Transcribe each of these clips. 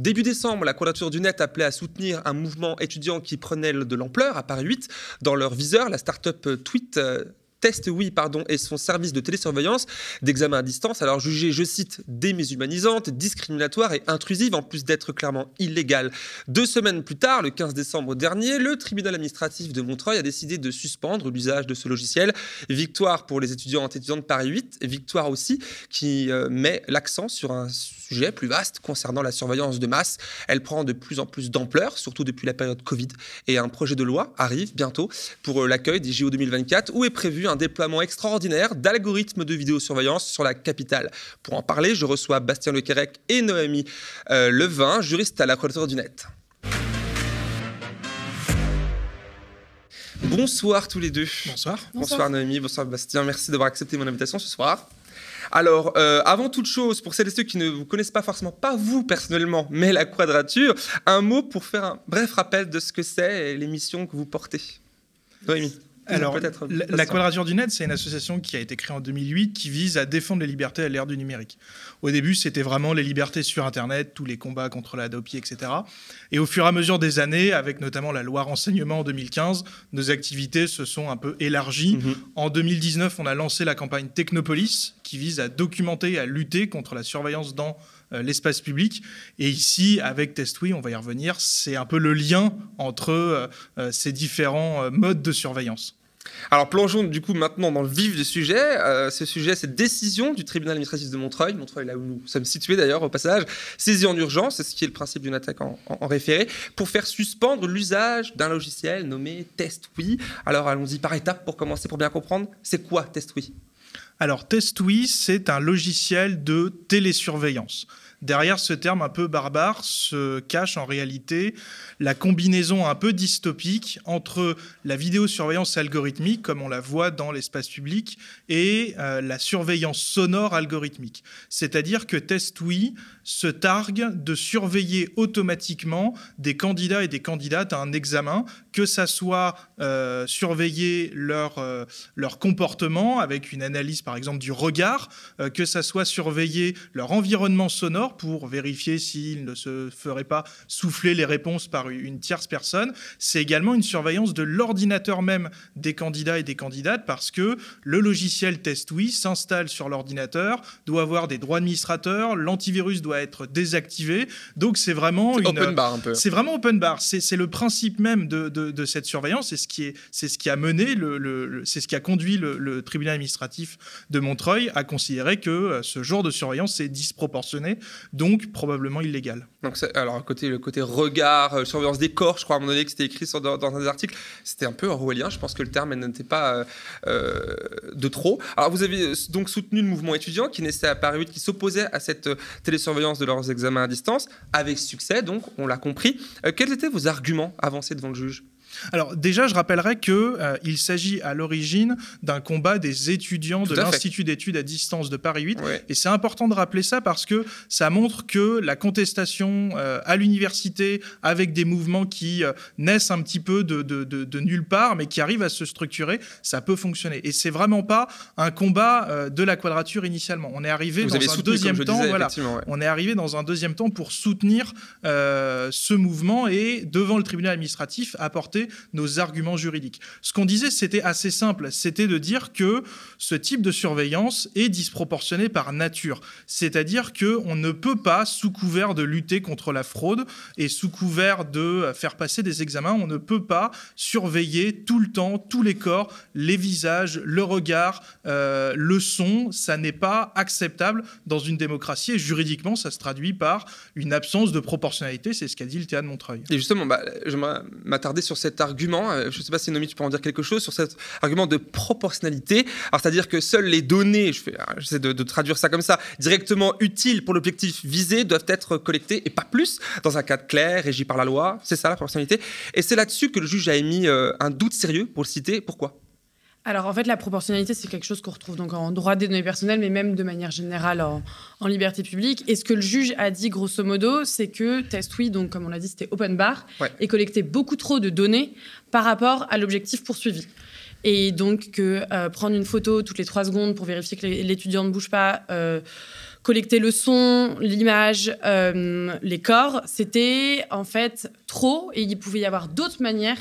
Début décembre, la Quadrature du Net appelait à soutenir un mouvement étudiant qui prenait de l'ampleur à Paris 8. Dans leur viseur, la start-up Tweet euh, Test Oui pardon, et son service de télésurveillance d'examen à distance, alors jugé, je cite, déshumanisante, discriminatoire et intrusive, en plus d'être clairement illégale. Deux semaines plus tard, le 15 décembre dernier, le tribunal administratif de Montreuil a décidé de suspendre l'usage de ce logiciel. Victoire pour les étudiants et étudiantes de Paris 8, victoire aussi qui euh, met l'accent sur un sujet plus vaste concernant la surveillance de masse. Elle prend de plus en plus d'ampleur, surtout depuis la période Covid, et un projet de loi arrive bientôt pour euh, l'accueil des JO 2024, où est prévu un déploiement extraordinaire d'algorithmes de vidéosurveillance sur la capitale. Pour en parler, je reçois Bastien Lequerec et Noémie euh, Levin, juriste à la Quadrature du Net. Bonsoir tous les deux. Bonsoir. Bonsoir, Noémie, bonsoir Bastien. Merci d'avoir accepté mon invitation ce soir. Alors, euh, avant toute chose, pour celles et ceux qui ne vous connaissent pas forcément, pas vous personnellement, mais la quadrature, un mot pour faire un bref rappel de ce que c'est l'émission que vous portez. Noémie. Alors, la, Quadrature du Net, c'est une association qui a été créée en 2008 qui vise à défendre les libertés à l'ère du numérique. Au début, c'était vraiment les libertés sur Internet, tous les combats contre la dopie, etc. Et au fur et à mesure des années, avec notamment la loi renseignement en 2015, nos activités se sont un peu élargies. Mhm. En 2019, on a lancé la campagne Technopolis, qui vise à documenter et à lutter contre la surveillance dans euh, l'espace public. Et ici, avec TestWe, on va y revenir, c'est un peu le lien entre euh, euh, ces différents modes de surveillance. Alors plongeons du coup maintenant dans le vif du sujet. Euh, ce sujet, cette décision du tribunal administratif de Montreuil, Montreuil là où nous sommes situés d'ailleurs au passage, saisie en urgence, c'est ce qui est le principe d'une attaque en, référé, pour faire suspendre l'usage d'un logiciel nommé TestWe. Alors allons-y par étapes pour commencer, pour bien comprendre, c'est quoi TestWe alors, TestWe, c'est un logiciel de télésurveillance. Derrière ce terme un peu barbare se cache en réalité la combinaison un peu dystopique entre la vidéosurveillance algorithmique, comme on la voit dans l'espace public, et euh, la surveillance sonore algorithmique. C'est-à-dire que TestWe se targue de surveiller automatiquement des candidats et des candidates à un examen, que ça soit euh, surveiller leur, euh, leur comportement avec une analyse par exemple du regard, que ça soit surveiller leur environnement sonore, pour vérifier s'il ne se ferait pas souffler les réponses par une tierce personne. C'est également une surveillance de l'ordinateur même des candidats et des candidates parce que le logiciel TestWe s'installe sur l'ordinateur, doit avoir des droits administrateurs, l'antivirus doit être désactivé. Donc c'est vraiment une, open bar un peu. C'est vraiment open bar. C'est le principe même de, de, cette surveillance. C'est ce qui est, c'est ce qui a mené le, c'est ce qui a conduit le, tribunal administratif de Montreuil à considérer que euh, ce genre de surveillance est disproportionné donc probablement illégal. Donc, alors, côté, le côté regard, euh, surveillance des corps, je crois à un moment donné que c'était écrit dans, un des articles, c'était un peu orwellien. Je pense que le terme n'était pas euh, euh, de trop. Alors, vous avez donc soutenu le mouvement étudiant qui naissait à Paris 8, qui s'opposait à cette télésurveillance de leurs examens à distance, avec succès, donc, on l'a compris. quels étaient vos arguments avancés devant le juge? Alors déjà, je rappellerai qu'il euh, il s'agit à l'origine d'un combat des étudiants de l'Institut d'études à distance de Paris 8. Et c'est important de rappeler ça parce que ça montre que la contestation euh, à l'université avec des mouvements qui euh, naissent un petit peu de, de, de, nulle part, mais qui arrivent à se structurer, ça peut fonctionner. Et c'est vraiment pas un combat de la quadrature initialement. On est arrivé dans un deuxième temps, voilà, on est arrivé dans un deuxième temps pour soutenir ce mouvement et devant le tribunal administratif apporter nos arguments juridiques. Ce qu'on disait, c'était assez simple, c'était de dire que ce type de surveillance est disproportionné par nature, c'est-à-dire que on ne peut pas, sous couvert de lutter contre la fraude et sous couvert de faire passer des examens, on ne peut pas surveiller tout le temps tous les corps, les visages, le regard, euh, le son. Ça n'est pas acceptable dans une démocratie et juridiquement, ça se traduit par une absence de proportionnalité. C'est ce qu'a dit le théâtre de Montreuil. Et justement, bah, je m'attarder sur cette cet argument, euh, je ne sais pas si Nomi, tu peux en dire quelque chose sur cet argument de proportionnalité. C'est-à-dire que seules les données, je j'essaie de, de, traduire ça comme ça, directement utiles pour l'objectif visé doivent être collectées et pas plus dans un cadre clair, régi par la loi. C'est ça la proportionnalité. Et c'est là-dessus que le juge a émis euh, un doute sérieux pour le citer. Pourquoi? Alors en fait, la proportionnalité, c'est quelque chose qu'on retrouve donc en droit des données personnelles, mais même de manière générale en, liberté publique. Et ce que le juge a dit grosso modo, c'est que TestWe, donc comme on l'a dit, c'était open bar, et collectait beaucoup trop de données par rapport à l'objectif poursuivi. Et donc que euh, prendre une photo toutes les trois secondes pour vérifier que l'étudiant ne bouge pas. Euh, collecter le son, l'image, les corps, c'était en fait trop et il pouvait y avoir d'autres manières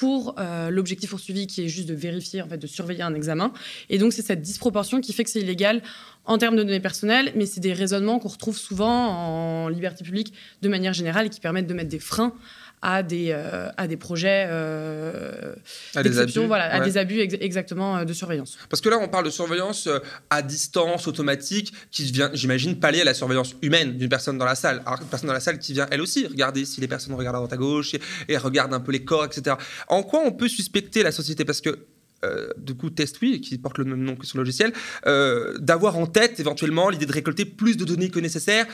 pour l'objectif poursuivi qui est juste de vérifier, en fait, de surveiller un examen. Et donc, c'est cette disproportion qui fait que c'est illégal en termes de données personnelles, mais c'est des raisonnements qu'on retrouve souvent en liberté publique de manière générale et qui permettent de mettre des freins à des, euh, à des projets euh, à des abus, voilà, à des abus exactement euh, de surveillance. Parce que là, on parle de surveillance à distance, automatique, qui vient, j'imagine, pallier à la surveillance humaine d'une personne dans la salle. Alors, une personne dans la salle qui vient, elle aussi, regarder si les personnes regardent à droite à gauche et, et regarde un peu les corps, etc. En quoi on peut suspecter la société? Parce que euh, du coup Test oui, qui porte le même nom que son logiciel, euh, d'avoir en tête éventuellement l'idée de récolter plus de données que nécessaire.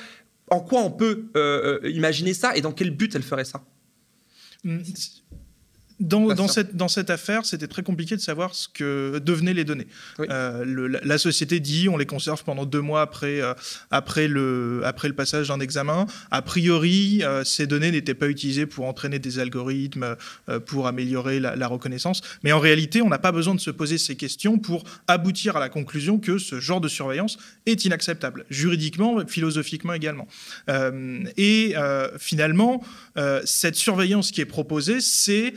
En quoi on peut euh, imaginer ça et dans quel but elle ferait ça? 嗯 dans, cette, dans cette affaire, c'était très compliqué de savoir ce que devenaient les données. Euh, la, société dit on les conserve pendant deux mois après, euh, après, le, après le passage d'un examen. A priori, euh, ces données n'étaient pas utilisées pour entraîner des algorithmes, pour améliorer la, reconnaissance. Mais en réalité, on n'a pas besoin de se poser ces questions pour aboutir à la conclusion que ce genre de surveillance est inacceptable, juridiquement, philosophiquement également. et finalement, cette surveillance qui est proposée, c'est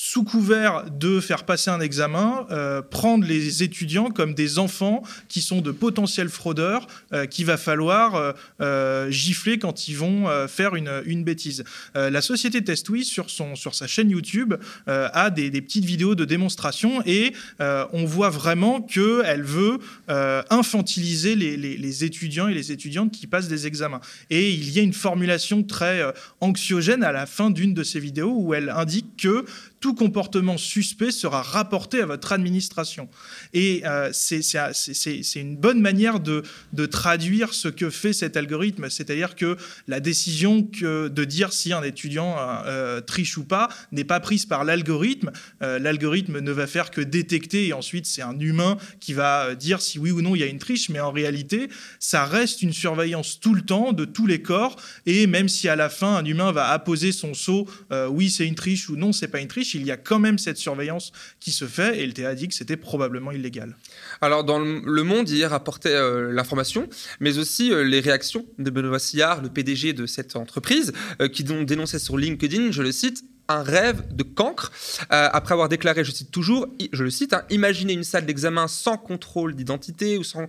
sous couvert de faire passer un examen, euh, prendre les étudiants comme des enfants qui sont de potentiels fraudeurs euh, qu'il va falloir euh, gifler quand ils vont faire une, une bêtise. la société TestWi, sur, sur sa chaîne YouTube, a des, des, petites vidéos de démonstration et on voit vraiment qu'elle veut infantiliser les, les, les, étudiants et les étudiantes qui passent des examens. Et il y a une formulation très anxiogène à la fin d'une de ces vidéos où elle indique que tout comportement suspect sera rapporté à votre administration. Et euh, c'est une bonne manière de, traduire ce que fait cet algorithme, c'est-à-dire que la décision de dire si un étudiant euh, triche ou pas n'est pas prise par l'algorithme. Euh, l'algorithme ne va faire que détecter et ensuite c'est un humain qui va dire si oui ou non il y a une triche, mais en réalité, ça reste une surveillance tout le temps de tous les corps et même si à la fin un humain va apposer son sceau, oui c'est une triche ou non c'est pas une triche, il y a quand même cette surveillance qui se fait et le TA dit que c'était probablement illégal. Alors dans Le Monde hier apportait euh, l'information, mais aussi euh, les réactions de Benoît Sillard, le PDG de cette entreprise, euh, qui dénonçait sur LinkedIn, je le cite, un rêve de cancre, euh, après avoir déclaré, je cite toujours, je le cite, hein, imaginer une salle d'examen sans contrôle d'identité ou, sans,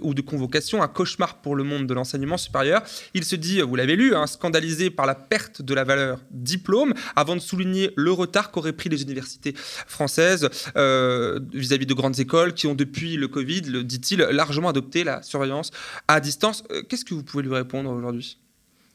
ou de, convocation, un cauchemar pour le monde de l'enseignement supérieur. Il se dit, vous l'avez lu, hein, scandalisé par la perte de la valeur diplôme, avant de souligner le retard qu'auraient pris les universités françaises euh, vis-à-vis de grandes écoles qui ont depuis le Covid, le dit-il, largement adopté la surveillance à distance. Euh, qu'est-ce que vous pouvez lui répondre aujourd'hui,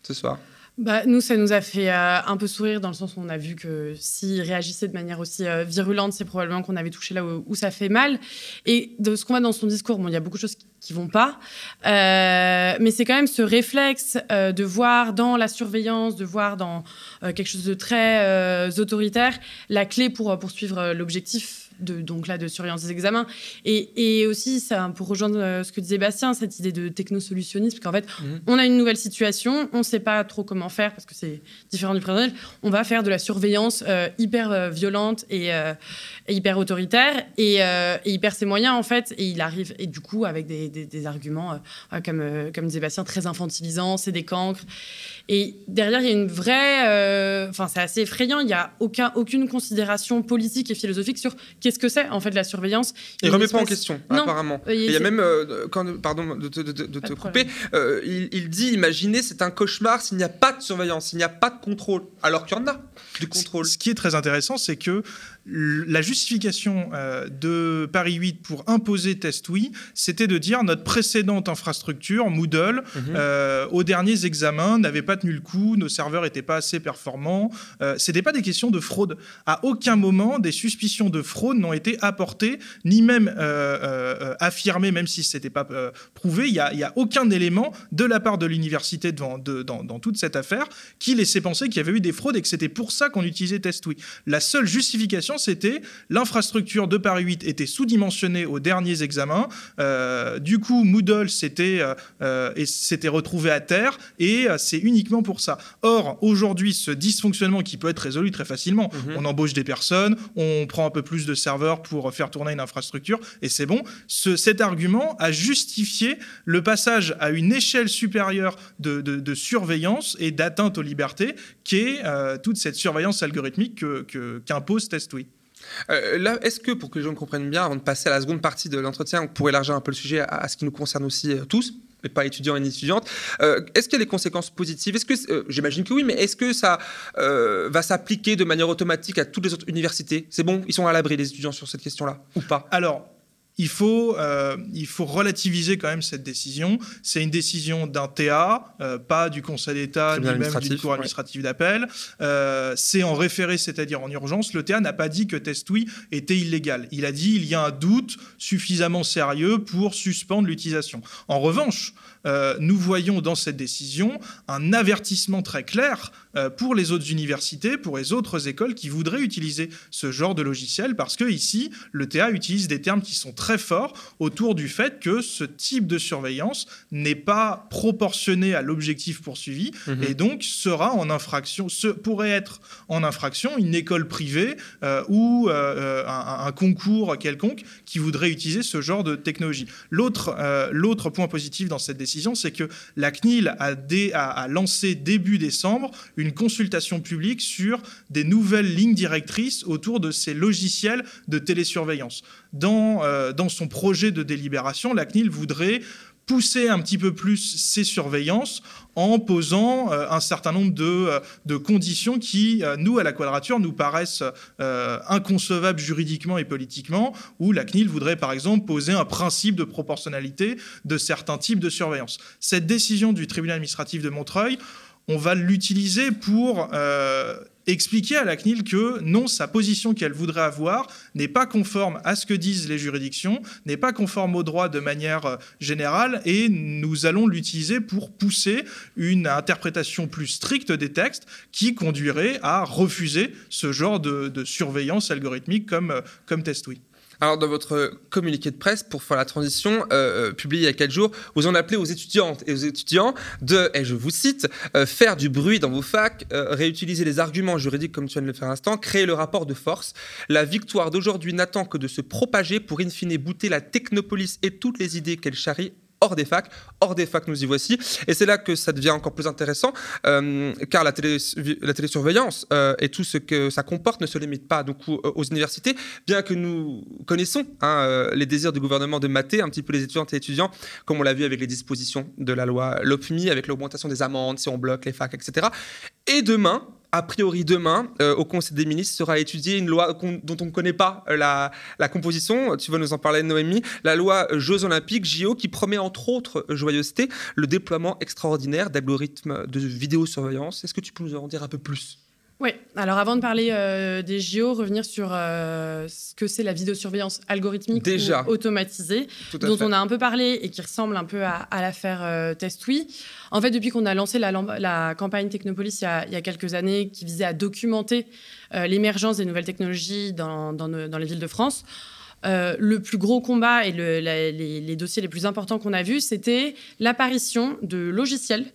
ce soir? Bah, nous, ça nous a fait euh, un peu sourire dans le sens où on a vu que s'il réagissait de manière aussi euh, virulente, c'est probablement qu'on avait touché là où, ça fait mal. Et de ce qu'on voit dans son discours, bon, il y a beaucoup de choses qui, ne vont pas, euh, mais c'est quand même ce réflexe de voir dans la surveillance, de voir dans quelque chose de très autoritaire la clé pour poursuivre l'objectif de, donc là, de surveillance des examens. Et, et aussi, ça, pour rejoindre euh, ce que disait Bastien, cette idée de technosolutionnisme, qu'en fait, mhm. on a une nouvelle situation, on ne sait pas trop comment faire parce que c'est différent du présent. On va faire de la surveillance euh, hyper euh, violente et, hyper autoritaire et, et, hyper ses moyens, en fait. Et il arrive, et du coup, avec des, des, arguments, comme, comme disait Bastien, très infantilisants, c'est des cancres. Et derrière, il y a une vraie. Enfin, c'est assez effrayant. Il n'y a aucun, aucune considération politique et philosophique sur qu'est-ce que c'est en fait la surveillance? Il ne remet pas en question, apparemment. il y a même, euh, quand, pardon de, te couper, euh, il, dit imaginez, c'est un cauchemar s'il n'y a pas de surveillance, s'il n'y a pas de contrôle, alors qu'il y en a du contrôle. Ce qui est très intéressant, c'est que la justification euh, de Paris 8 pour imposer Test Oui, c'était de dire notre précédente infrastructure, Moodle, mhm. euh, aux derniers examens, n'avait pas tenu le coup, nos serveurs n'étaient pas assez performants. Euh, Ce n'était pas des questions de fraude. À aucun moment, des suspicions de fraude n'ont été apportées, ni même affirmées, même si ce n'était pas prouvé. Il n'y a, a, aucun élément de la part de l'université dans, dans, dans, toute cette affaire qui laissait penser qu'il y avait eu des fraudes et que c'était pour ça qu'on utilisait Test Oui. La seule justification c'était l'infrastructure de Paris 8 était sous-dimensionnée aux derniers examens. Euh, du coup, Moodle s'était euh, euh, s'était retrouvé à terre et c'est uniquement pour ça. Or, aujourd'hui, ce dysfonctionnement qui peut être résolu très facilement, mhm. on embauche des personnes, on prend un peu plus de, serveurs pour faire tourner une infrastructure, et c'est bon. cet argument a justifié le passage à une échelle supérieure de, surveillance et d'atteinte aux libertés, qui est euh, toute cette surveillance algorithmique qu'impose que. Euh, là, est-ce que, pour que les gens comprennent bien, avant de passer à la seconde partie de l'entretien, pour élargir un peu le sujet à, ce qui nous concerne aussi euh, tous, mais pas étudiants et étudiantes, euh, est-ce qu'il y a des conséquences positives? Est-ce que, j'imagine que oui, mais est-ce que ça va s'appliquer de manière automatique à toutes les autres universités? C'est bon, ils sont à l'abri les étudiants sur cette question-là? Ou pas? Alors, il faut, euh, il faut relativiser quand même cette décision. C'est une décision d'un TA, euh, pas du Conseil d'État, ni même du cour administratif d'appel. Euh, c'est en référé, c'est-à-dire en urgence. Le TA n'a pas dit que TestWi était illégal. Il a dit il y a un doute suffisamment sérieux pour suspendre l'utilisation. En revanche, nous voyons dans cette décision un avertissement très clair pour les autres universités, pour les autres écoles qui voudraient utiliser ce genre de logiciel, parce que ici, le TA utilise des termes qui sont très très fort autour du fait que ce type de surveillance n'est pas proportionné à l'objectif poursuivi mhm. et donc sera en infraction, ce, pourrait être en infraction une école privée euh, ou euh, un, concours quelconque qui voudrait utiliser ce genre de technologie. L'autre euh, l'autre point positif dans cette décision, c'est que la CNIL a, a lancé début décembre une consultation publique sur des nouvelles lignes directrices autour de ces logiciels de télésurveillance. Dans, dans son projet de délibération, la CNIL voudrait pousser un petit peu plus ses surveillances en posant euh, un certain nombre de, euh, conditions qui, euh, nous, à la quadrature, nous paraissent inconcevables juridiquement et politiquement, où la CNIL voudrait, par exemple, poser un principe de proportionnalité de certains types de surveillance. Cette décision du tribunal administratif de Montreuil, on va l'utiliser pour expliquer à la CNIL que non, sa position qu'elle voudrait avoir n'est pas conforme à ce que disent les juridictions, n'est pas conforme au droit de manière euh, générale, et nous allons l'utiliser pour pousser une interprétation plus stricte des textes qui conduirait à refuser ce genre de, surveillance algorithmique comme, euh, comme TestWe. Alors, dans votre communiqué de presse, pour faire la transition, euh, euh, publié il y a quelques jours, vous en appelez aux étudiantes et aux étudiants de, et je vous cite, euh, faire du bruit dans vos facs, réutiliser les arguments juridiques comme tu viens de le faire à l'instant, créer le rapport de force. La victoire d'aujourd'hui n'attend que de se propager pour in fine bouter la technopolis et toutes les idées qu'elle charrie hors des facs. Hors des facs, nous y voici. Et c'est là que ça devient encore plus intéressant, euh, car la, télé, la télésurveillance euh, et tout ce que ça comporte ne se limite pas donc, aux universités, bien que nous connaissons hein, euh, les désirs du gouvernement de mater un petit peu les étudiantes et étudiants, comme on l'a vu avec les dispositions de la loi LOPMI, avec l'augmentation des amendes si on bloque les facs, etc. Et demain, a priori demain, euh, au Conseil des ministres, sera étudiée une loi dont on ne connaît pas euh, la, composition. Tu vas nous en parler, Noémie? La loi Jeux olympiques, JO, qui promet entre autres joyeuseté le déploiement extraordinaire d'algorithmes de vidéosurveillance. Est-ce que tu peux nous en dire un peu plus? Oui, alors avant de parler euh, des JO, revenir sur euh, ce que c'est la vidéosurveillance algorithmique Déjà. ou automatisée, dont on a un peu parlé et qui ressemble un peu à, l'affaire euh. En fait, depuis qu'on a lancé la, campagne Technopolis il y, a, quelques années, qui visait à documenter l'émergence des nouvelles technologies dans, les villes de France, le plus gros combat et les, les, dossiers les plus importants qu'on a vus, c'était l'apparition de logiciels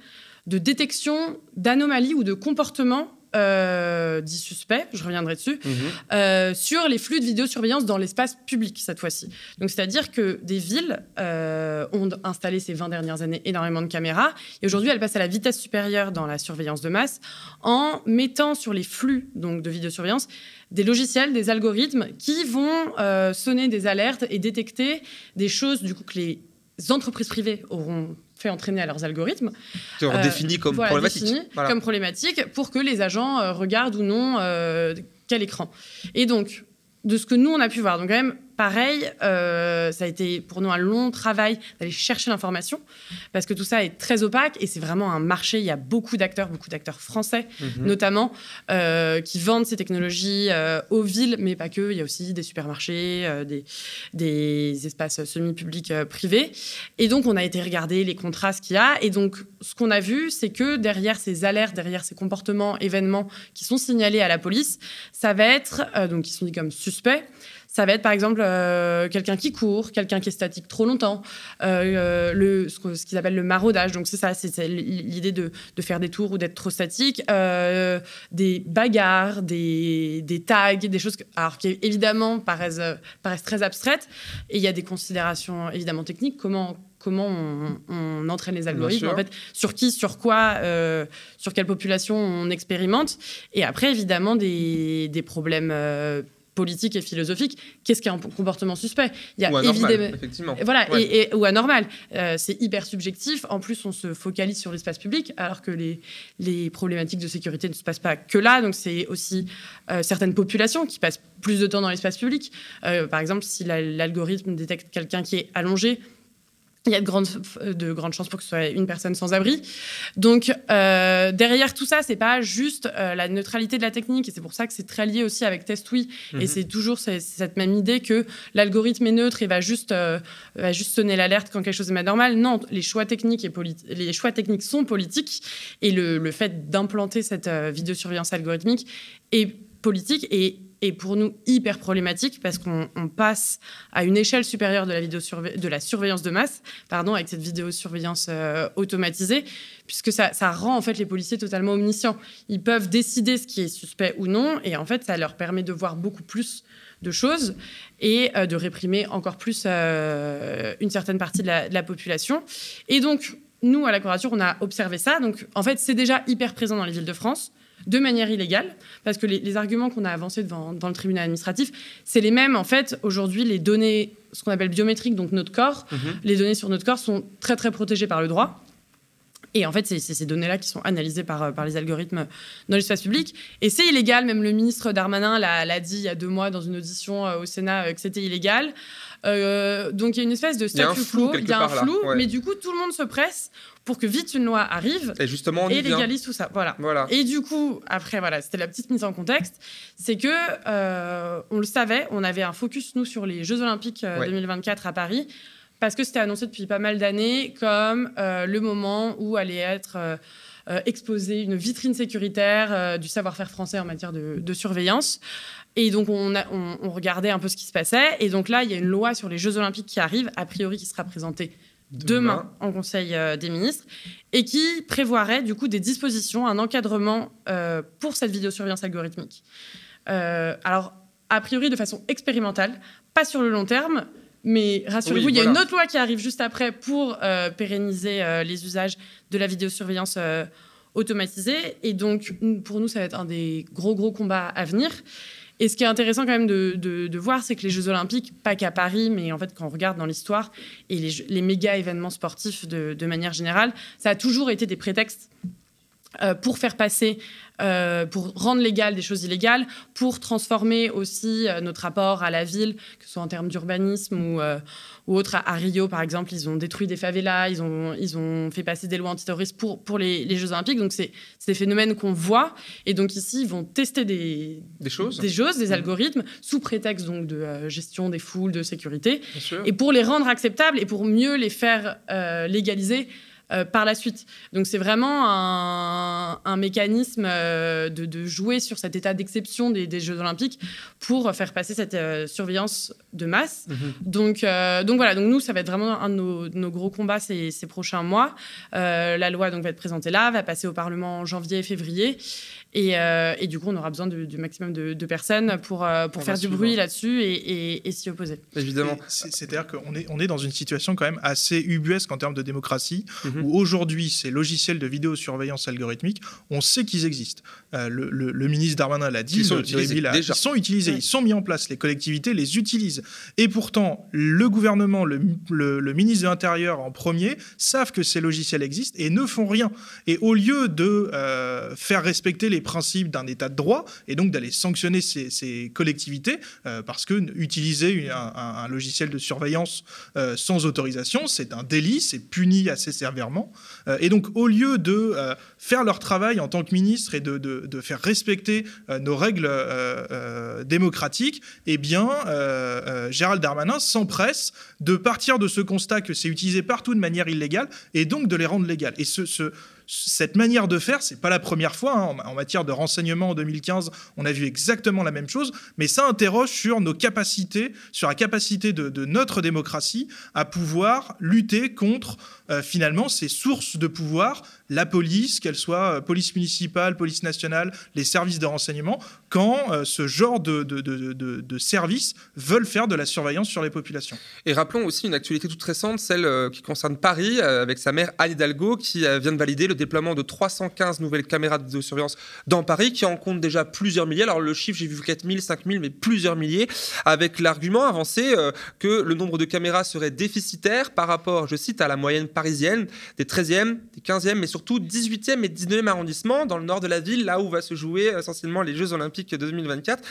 de détection d'anomalies ou de comportements euh, dit suspect, je reviendrai dessus, mhm. euh, sur les flux de vidéosurveillance dans l'espace public cette fois-ci. Donc c'est-à-dire que des villes euh, ont installé ces 20 dernières années énormément de caméras et aujourd'hui elles passent à la vitesse supérieure dans la surveillance de masse en mettant sur les flux donc, de vidéosurveillance des logiciels, des algorithmes qui vont sonner des alertes et détecter des choses du coup que les entreprises privées auront fait entraîner à leurs algorithmes. Euh, défini comme problématique. Comme problématique pour que les agents euh, regardent ou non euh, quel écran. Et donc, de ce que nous, on a pu voir, donc quand même, Pareil, euh, ça a été pour nous un long travail d'aller chercher l'information parce que tout ça est très opaque et c'est vraiment un marché. Il y a beaucoup d'acteurs, beaucoup d'acteurs français mhm. notamment, euh, qui vendent ces technologies euh, aux villes, mais pas que. Il y a aussi des supermarchés, des, des, espaces semi-publics privés. Et donc, on a été regarder les contrastes qu'il y a. Et donc, ce qu'on a vu, c'est que derrière ces alertes, derrière ces comportements, événements qui sont signalés à la police, ça va être, donc qui sont dit comme suspects, Ça va être par exemple euh, quelqu'un qui court, quelqu'un qui est statique trop longtemps, euh, le, ce qu'ils appellent le maraudage. Donc c'est ça, c'est l'idée de, de, faire des tours ou d'être trop statique. des bagarres, des, des, tags, des choses alors, qui évidemment paraissent, paraissent très abstraites. Et il y a des considérations évidemment techniques. Comment comment on, entraîne les algorithmes, en fait, sur qui, sur quoi, euh, sur quelle population on expérimente. Et après, évidemment, des, problèmes euh, politiques et philosophiques. Qu'est-ce qu'un comportement suspect? Il y a ou anormal, effectivement. Voilà, et, ou anormal. Euh, c'est hyper subjectif. En plus, on se focalise sur l'espace public, alors que les, les problématiques de sécurité ne se passent pas que là. Donc, c'est aussi certaines populations qui passent plus de temps dans l'espace public. par exemple, si l'algorithme détecte quelqu'un qui est allongé, il y a de grandes, de grandes chances pour que ce soit une personne sans abri. Donc, euh, derrière tout ça, c'est pas juste euh, la neutralité de la technique, et c'est pour ça que c'est très lié aussi avec TestWi. Et mhm. c'est toujours cette même idée que l'algorithme est neutre et va juste, euh, va juste sonner l'alerte quand quelque chose est mal normal. Non, les choix techniques, et les choix techniques sont politiques, et le, le fait d'implanter cette vidéosurveillance algorithmique est politique et est pour nous hyper problématique parce qu'on passe à une échelle supérieure de la, de la surveillance de masse, pardon, avec cette vidéosurveillance euh, automatisée, puisque ça, rend en fait les policiers totalement omniscients. Ils peuvent décider ce qui est suspect ou non, et en fait, ça leur permet de voir beaucoup plus de choses et euh, de réprimer encore plus euh, une certaine partie de la, de la population. Et donc, nous, à la Corature, on a observé ça. Donc, en fait, c'est déjà hyper présent dans les villes de France de manière illégale, parce que les, arguments qu'on a avancés devant, dans le tribunal administratif, c'est les mêmes. En fait, aujourd'hui, les données, ce qu'on appelle biométriques, donc notre corps, mhm. les données sur notre corps sont très, très protégées par le droit. Et en fait, c'est ces données-là qui sont analysées par, par les algorithmes dans l'espace public. Et c'est illégal, même le ministre Darmanin l'a dit il y a deux mois dans une audition euh, au Sénat euh, que c'était illégal. Euh, donc il y a une espèce de statut flou, il y a un flou, mais du coup tout le monde se presse pour que vite une loi arrive et justement et légalise tout ça. Voilà. voilà. Et du coup, après, voilà, c'était la petite mise en contexte, c'est que euh, on le savait, on avait un focus nous sur les Jeux Olympiques 2024 euh, à Paris parce que c'était annoncé depuis pas mal d'années comme le moment où allait être exposée une vitrine sécuritaire du savoir-faire français en matière de, de surveillance. Et donc, on, regardait un peu ce qui se passait. Et donc là, il y a une loi sur les Jeux Olympiques qui arrive, a priori qui sera présentée demain, en Conseil euh, des ministres, et qui prévoirait du coup des dispositions, un encadrement euh, pour cette vidéosurveillance algorithmique. Euh, alors, a priori de façon expérimentale, pas sur le long terme, mais rassurez-vous, il y a une autre loi qui arrive juste après pour pérenniser les usages de la vidéosurveillance automatisée. Et donc, pour nous, ça va être un des gros, gros combats à venir. Et ce qui est intéressant quand même de, voir, c'est que les Jeux Olympiques, pas qu'à Paris, mais en fait quand on regarde dans l'histoire et les, méga événements sportifs de, manière générale, ça a toujours été des prétextes euh, pour faire passer, euh, pour rendre légal des choses illégales, pour transformer aussi euh, notre rapport à la ville, que ce soit en termes d'urbanisme ou, ou autre. À, Rio, par exemple, ils ont détruit des favelas, ils ont, ils ont fait passer des lois antiterroristes pour, pour les, Jeux Olympiques. Donc, c'est des phénomènes qu'on voit. Et donc, ici, ils vont tester des, des choses, des, choses, des mmh. algorithmes, sous prétexte donc, de gestion des foules, de sécurité. Et pour les rendre acceptables et pour mieux les faire légaliser euh, par la suite. Donc c'est vraiment un, mécanisme euh, de, jouer sur cet état d'exception des, Jeux Olympiques pour faire passer cette euh, surveillance de masse. Mhm. Donc, donc voilà, donc nous, ça va être vraiment un de nos, gros combats ces, ces prochains mois. la loi donc, va être présentée là, va passer au Parlement en janvier et février. Euh, et, du coup, on aura besoin du maximum de, personnes pour, pour faire du bruit là-dessus et, s'y opposer. Évidemment. C'est-à-dire qu'on est, on est dans une situation quand même assez ubuesque en termes de démocratie, mhm. où aujourd'hui, ces logiciels de vidéosurveillance algorithmique, on sait qu'ils existent. Euh, le, ministre Darmanin l'a dit, ils sont, utilisés, ils sont utilisés, ils sont mis en place, les collectivités les utilisent. Et pourtant, le gouvernement, le, ministre de l'Intérieur en premier, savent que ces logiciels existent et ne font rien. Et au lieu de faire respecter les principes d'un état de droit et donc d'aller sanctionner ces, collectivités euh, parce que utiliser un, logiciel de surveillance euh, sans autorisation, c'est un délit, c'est puni assez sévèrement. Euh, et donc au lieu de faire leur travail en tant que ministre et de, faire respecter nos règles démocratiques, eh bien Gérald Darmanin s'empresse de partir de ce constat que c'est utilisé partout de manière illégale et donc de les rendre légales. Et ce cette manière de faire, c'est pas la première fois. Hein. En, matière de renseignement en 2015, on a vu exactement la même chose, mais ça interroge sur nos capacités, sur la capacité de, notre démocratie à pouvoir lutter contre euh, finalement ces sources de pouvoir la police, qu'elle soit euh, police municipale, police nationale, les services de renseignement, quand euh, ce genre de, de, de, services veulent faire de la surveillance sur les populations. Et rappelons aussi une actualité toute récente, celle euh, qui concerne Paris, avec sa mère Anne Hidalgo, qui vient de valider le déploiement de 315 nouvelles caméras de vidéosurveillance dans Paris, qui en compte déjà plusieurs milliers. Alors le chiffre, j'ai vu 4000, 5000, mais plusieurs milliers, avec l'argument avancé que le nombre de caméras serait déficitaire par rapport, je cite, à la moyenne parisienne des 13e, des 15e, mais surtout surtout 18e et 19e arrondissement, dans le nord de la ville, là où va se jouer essentiellement les Jeux Olympiques 2024,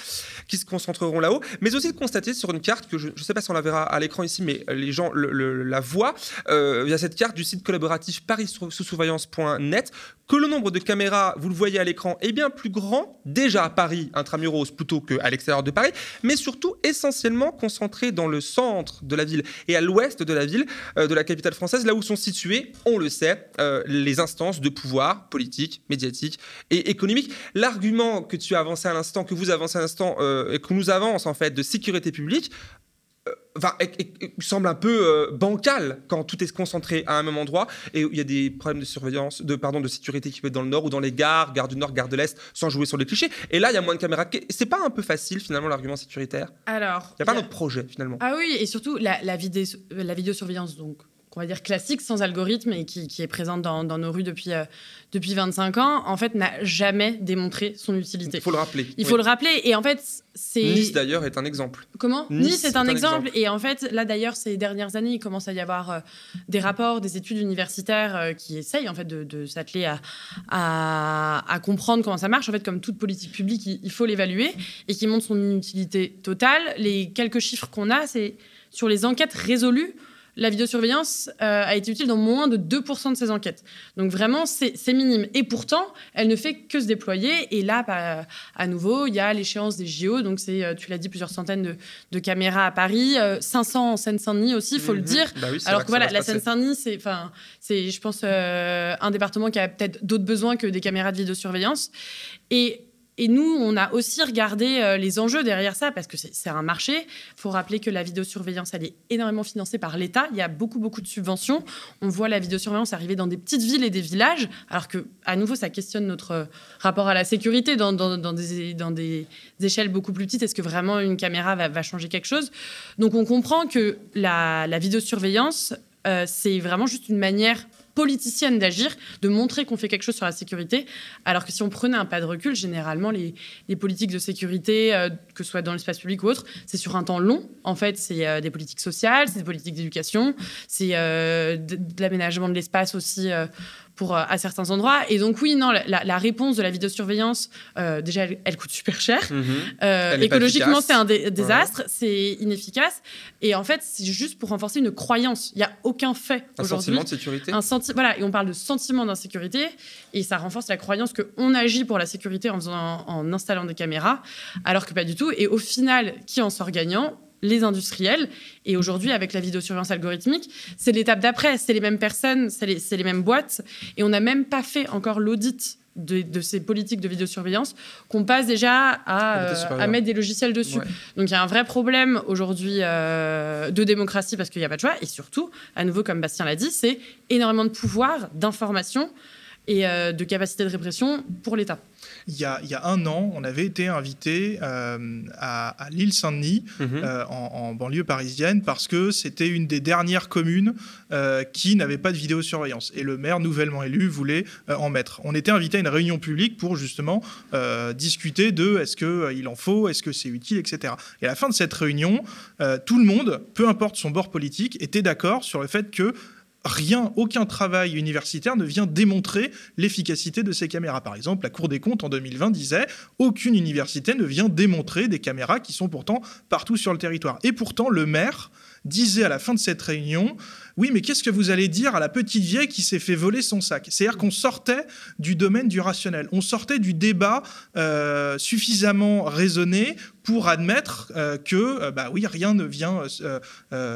qui se concentreront là-haut. Mais aussi de constater sur une carte que je ne sais pas si on la verra à l'écran ici, mais les gens la voient euh, via cette carte du site collaboratif paris-sous-surveillance.net que le nombre de caméras, vous le voyez à l'écran, est bien plus grand, déjà à Paris, intramuros, plutôt qu'à l'extérieur de Paris, mais surtout essentiellement concentré dans le centre de la ville et à l'ouest de la ville, de la capitale française, là où sont situés, on le sait, les instances de pouvoir politique, médiatique et économique. L'argument que tu as avancé à l'instant, que vous avancez à l'instant, euh, et que nous avance en fait de sécurité publique, il semble un peu euh, bancal quand tout est concentré à un même endroit et il y a des problèmes de surveillance, de pardon, de sécurité qui peuvent être dans le nord ou dans les gares, gare du nord, gare de l'est, sans jouer sur les clichés. Et là, il y a moins de caméras. C'est pas un peu facile finalement l'argument sécuritaire? Alors, il n'y a pas d'autre projet finalement. Ah oui, et surtout la, la, vidéo, la vidéosurveillance donc on va dire classique, sans algorithme et qui, est présente dans, nos rues depuis, euh, depuis 25 ans, en fait, n'a jamais démontré son utilité. Il faut le rappeler. Il faut le rappeler. Et en fait, c'est. Nice, d'ailleurs, est un exemple. Comment Nice, est, un, exemple. Et en fait, là, d'ailleurs, ces dernières années, il commence à y avoir euh, des rapports, des études universitaires euh, qui essayent, en fait, de, s'atteler à, à, comprendre comment ça marche. En fait, comme toute politique publique, il, il faut l'évaluer et qui montre son inutilité totale. Les quelques chiffres qu'on a, c'est sur les enquêtes résolues la vidéosurveillance euh, a été utile dans moins de 2% de ces enquêtes. Donc vraiment, c'est minime. Et pourtant, elle ne fait que se déployer. Et là, bah, à nouveau, il y a l'échéance des JO. Donc c'est, euh, tu l'as dit, plusieurs centaines de, caméras à Paris, 500 euh, en Seine-Saint-Denis aussi, il faut le mhm. dire. Bah Alors que, voilà, la Seine-Saint-Denis, c'est, c'est, je pense, un département qui a peut-être d'autres besoins que des caméras de vidéosurveillance. Et et nous, on a aussi regardé euh, les enjeux derrière ça, parce que c'est un marché. Il faut rappeler que la vidéosurveillance, elle est énormément financée par l'État. Il y a beaucoup, beaucoup de subventions. On voit la vidéosurveillance arriver dans des petites villes et des villages, alors que, à nouveau, ça questionne notre euh, rapport à la sécurité dans, des, échelles beaucoup plus petites. Est-ce que vraiment une caméra va, changer quelque chose? Donc, on comprend que la, vidéosurveillance, euh, c'est vraiment juste une manière politicienne d'agir, de montrer qu'on fait quelque chose sur la sécurité. Alors que si on prenait un pas de recul, généralement, les, politiques de sécurité, euh, que ce soit dans l'espace public ou autre, c'est sur un temps long. En fait, c'est euh, des politiques sociales, c'est des politiques d'éducation, c'est euh, de, l'aménagement de l'espace aussi pour, euh, à certains endroits. Et donc, oui, non, la, réponse de la vidéosurveillance, euh, déjà, elle, coûte super cher. Mhm. Euh, écologiquement, c'est un désastre, c'est inefficace. Et en fait, c'est juste pour renforcer une croyance. Il n'y a aucun fait. Un sentiment de sécurité. Un senti voilà, et on parle de sentiment d'insécurité. Et ça renforce la croyance qu'on agit pour la sécurité en, faisant, en installant des caméras, alors que pas du tout. Et au final, qui en sort gagnant? Les industriels. Et aujourd'hui, avec la vidéosurveillance algorithmique, c'est l'étape d'après. C'est les mêmes personnes, c'est les, mêmes boîtes. Et on n'a même pas fait encore l'audit de, ces politiques de vidéosurveillance qu'on passe déjà à, euh, mettre des logiciels dessus. Donc il y a un vrai problème aujourd'hui euh, de démocratie parce qu'il n'y a pas de choix. Et surtout, à nouveau, comme Bastien l'a dit, c'est énormément de pouvoir, d'information et euh, de capacité de répression pour l'État il y, a, un an, on avait été invité euh, à, l'île Saint-Denis, mhm. euh, en, banlieue parisienne, parce que c'était une des dernières communes euh, qui n'avait pas de vidéosurveillance. Et le maire nouvellement élu voulait en mettre. On était invité à une réunion publique pour justement discuter de est-ce qu'il en faut, est-ce que c'est utile, etc. Et à la fin de cette réunion, tout le monde, peu importe son bord politique, était d'accord sur le fait que rien, aucun travail universitaire ne vient démontrer l'efficacité de ces caméras. Par exemple, la Cour des comptes en 2020 disait aucune université ne vient démontrer des caméras qui sont pourtant partout sur le territoire. Et pourtant, le maire disait à la fin de cette réunion oui, mais qu'est-ce que vous allez dire à la petite vieille qui s'est fait voler son sac? C'est-à-dire qu'on sortait du domaine du rationnel, on sortait du débat euh, suffisamment raisonné pour admettre que, bah oui, rien ne vient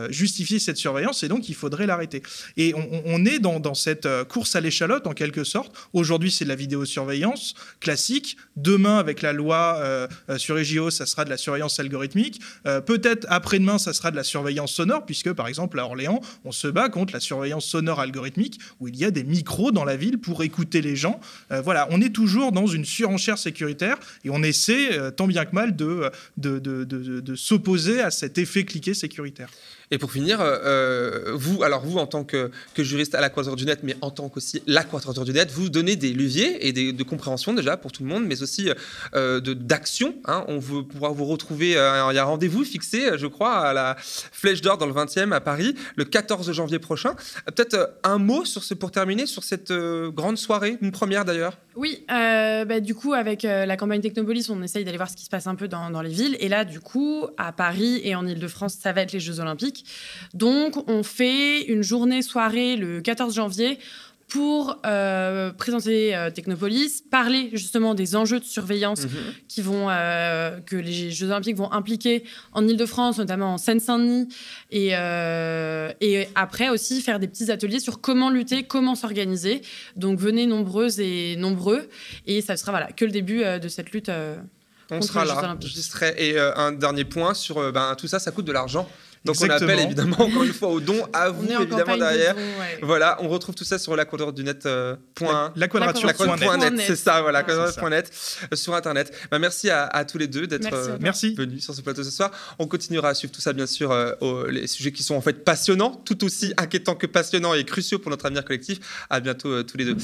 justifier cette surveillance et donc il faudrait l'arrêter. Et on, est dans, cette course à l'échalote en quelque sorte. Aujourd'hui, c'est de la vidéosurveillance classique. Demain, avec la loi sur EGO, ça sera de la surveillance algorithmique. Peut-être après-demain, ça sera de la surveillance sonore, puisque par exemple à Orléans, on se bat contre la surveillance sonore algorithmique, où il y a des micros dans la ville pour écouter les gens. Euh, voilà, on est toujours dans une surenchère sécuritaire et on essaie euh, tant bien que mal de, de, s'opposer à cet effet cliqué sécuritaire. Et pour finir, euh, euh, vous, alors vous en tant que, juriste à la Quadrature du Net, mais en tant qu'aussi la Quadrature du Net, vous donnez des leviers et des, de compréhension déjà pour tout le monde, mais aussi euh, d'action. Hein. On veut pouvoir vous retrouver, il y a rendez-vous fixé, je crois, à la Flèche d'Or dans le 20e à Paris, le 14 janvier prochain. Peut-être un mot sur ce, pour terminer sur cette grande soirée, une première d'ailleurs? Oui, bah, du coup, avec la campagne Technopolis, on essaye d'aller voir ce qui se passe un peu dans, dans les villes. Et là, du coup, à Paris et en Ile-de-France, ça va être les Jeux Olympiques. Donc, on fait une journée-soirée le 14 janvier pour euh, présenter euh, Technopolis, parler justement des enjeux de surveillance mhm. qui vont, euh, que les Jeux Olympiques vont impliquer en Ile-de-France, notamment en Seine-Saint-Denis, et, et après aussi faire des petits ateliers sur comment lutter, comment s'organiser. Donc venez nombreuses et nombreux, et ça sera voilà, que le début de cette lutte. on sera là, Et un dernier point sur ben, tout ça, ça coûte de l'argent. Donc on appelle évidemment encore une fois au don, à vous évidemment derrière. Voilà, on retrouve tout ça sur la quadrature du net. Euh, point, la, quadrature, c'est ça, voilà, ah, net euh, sur internet. Bah, merci à, tous les deux d'être euh, venus sur ce plateau ce soir. On continuera à suivre tout ça bien sûr, les sujets qui sont en fait passionnants, tout aussi inquiétants que passionnants et cruciaux pour notre avenir collectif. À bientôt tous les deux.